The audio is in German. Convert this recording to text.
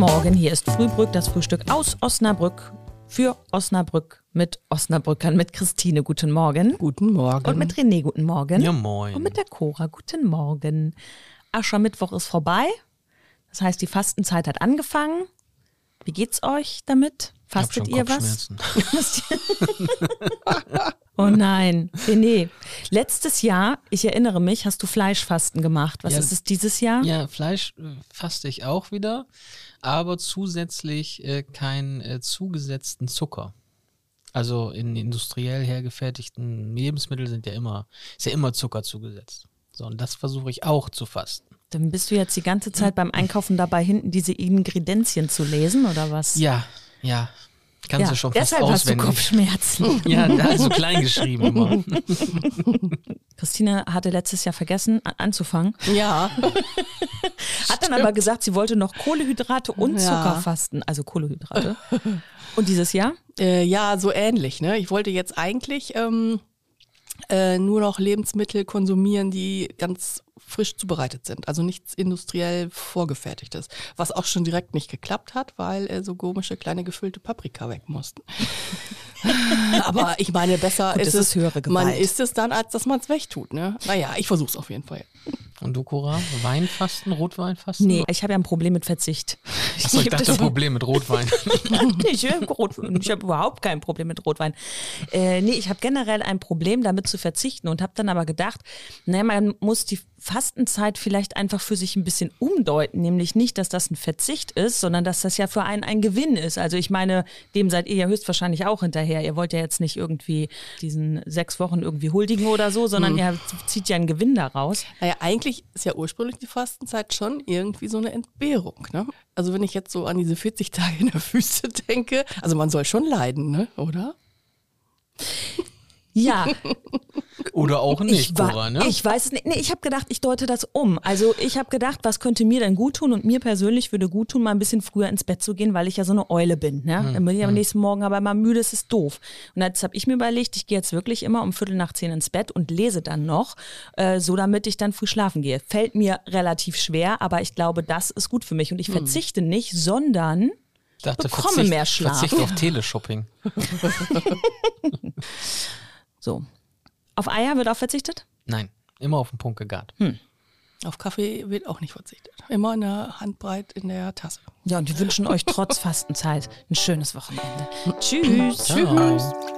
Morgen, hier ist Frühbrück, das Frühstück aus Osnabrück für Osnabrück mit Osnabrückern, mit Christine, guten Morgen. Guten Morgen. Und mit René, guten Morgen. Ja, moin. Und mit der Cora, guten Morgen. Aschermittwoch ist vorbei. Das heißt, die Fastenzeit hat angefangen. Wie geht's euch damit? Fastet ich hab ihr was? Oh nein, René. Letztes Jahr, ich erinnere mich, hast du Fleischfasten gemacht. Was Ja. ist es dieses Jahr? Ja, Fleisch äh, faste ich auch wieder, aber zusätzlich äh, keinen äh, zugesetzten Zucker. Also in industriell hergefertigten Lebensmitteln sind ja immer, ist ja immer Zucker zugesetzt. So, und das versuche ich auch zu fasten. Dann bist du jetzt die ganze Zeit beim Einkaufen dabei, hinten diese Ingredienzien zu lesen oder was? Ja, ja. Kannst du schon fast deshalb hast du auswendig. Kopfschmerzen. Ja, da ist so klein geschrieben immer. Christine hatte letztes Jahr vergessen anzufangen, Ja, hat dann aber gesagt, sie wollte noch Kohlehydrate und Ja. Zucker fasten, also Kohlehydrate. Und dieses Jahr? äh, ja, so ähnlich. Ne? Ich wollte jetzt eigentlich ähm, äh, nur noch Lebensmittel konsumieren, die ganz frisch zubereitet sind. Also nichts industriell vorgefertigtes. Was auch schon direkt nicht geklappt hat, weil äh, so komische kleine gefüllte Paprika weg mussten. Aber ich meine, besser Gut, ist es, ist höhere man Gewalt. isst es dann, als dass man es wegtut. Ne? Naja, ich versuch's auf jeden Fall. Und du, Cora? Weinfasten, Rotweinfasten? Nee, ich habe ja ein Problem mit Verzicht. Achso, ich geb dachte das- Problem mit Rotwein. ich. Ich habe überhaupt kein Problem mit Rotwein. Äh, nee, ich habe generell ein Problem damit zu verzichten und habe dann aber gedacht, naja, man muss die Fastenzeit vielleicht einfach für sich ein bisschen umdeuten, nämlich nicht, dass das ein Verzicht ist, sondern dass das ja für einen ein Gewinn ist. Also ich meine, dem seid ihr ja höchstwahrscheinlich auch hinterher. Ihr wollt ja jetzt nicht irgendwie diesen sechs Wochen irgendwie huldigen oder so, sondern ihr zieht ja einen Gewinn daraus. Naja, eigentlich ist ja ursprünglich die Fastenzeit schon irgendwie so eine Entbehrung. Ne? Also wenn ich jetzt so an diese 40 Tage in der Wüste denke, also man soll schon leiden, ne? oder? Ja, Oder auch nicht, ich, Cora, ne? ich weiß es nicht. Nee, ich habe gedacht, ich deute das um. Also ich habe gedacht, was könnte mir denn gut tun? Und mir persönlich würde gut tun, mal ein bisschen früher ins Bett zu gehen, weil ich ja so eine Eule bin. Ne? Hm, Dann bin ich am nächsten Morgen aber immer müde, das ist doof. Und jetzt habe ich mir überlegt, ich gehe jetzt wirklich immer um Viertel nach zehn ins Bett und lese dann noch, äh, so damit ich dann früh schlafen gehe. Fällt mir relativ schwer, aber ich glaube, das ist gut für mich. Und Hm. ich verzichte nicht, sondern Ich dachte, bekomme Verzicht- mehr Schlaf. Verzicht auf Teleshopping. so. Auf Eier wird auch verzichtet? Nein, immer auf den Punkt gegart. Auf Kaffee wird auch nicht verzichtet. Immer eine Handbreit in der Tasse. Ja, und wir wünschen euch trotz Fastenzeit ein schönes Wochenende. Tschüss. Ciao.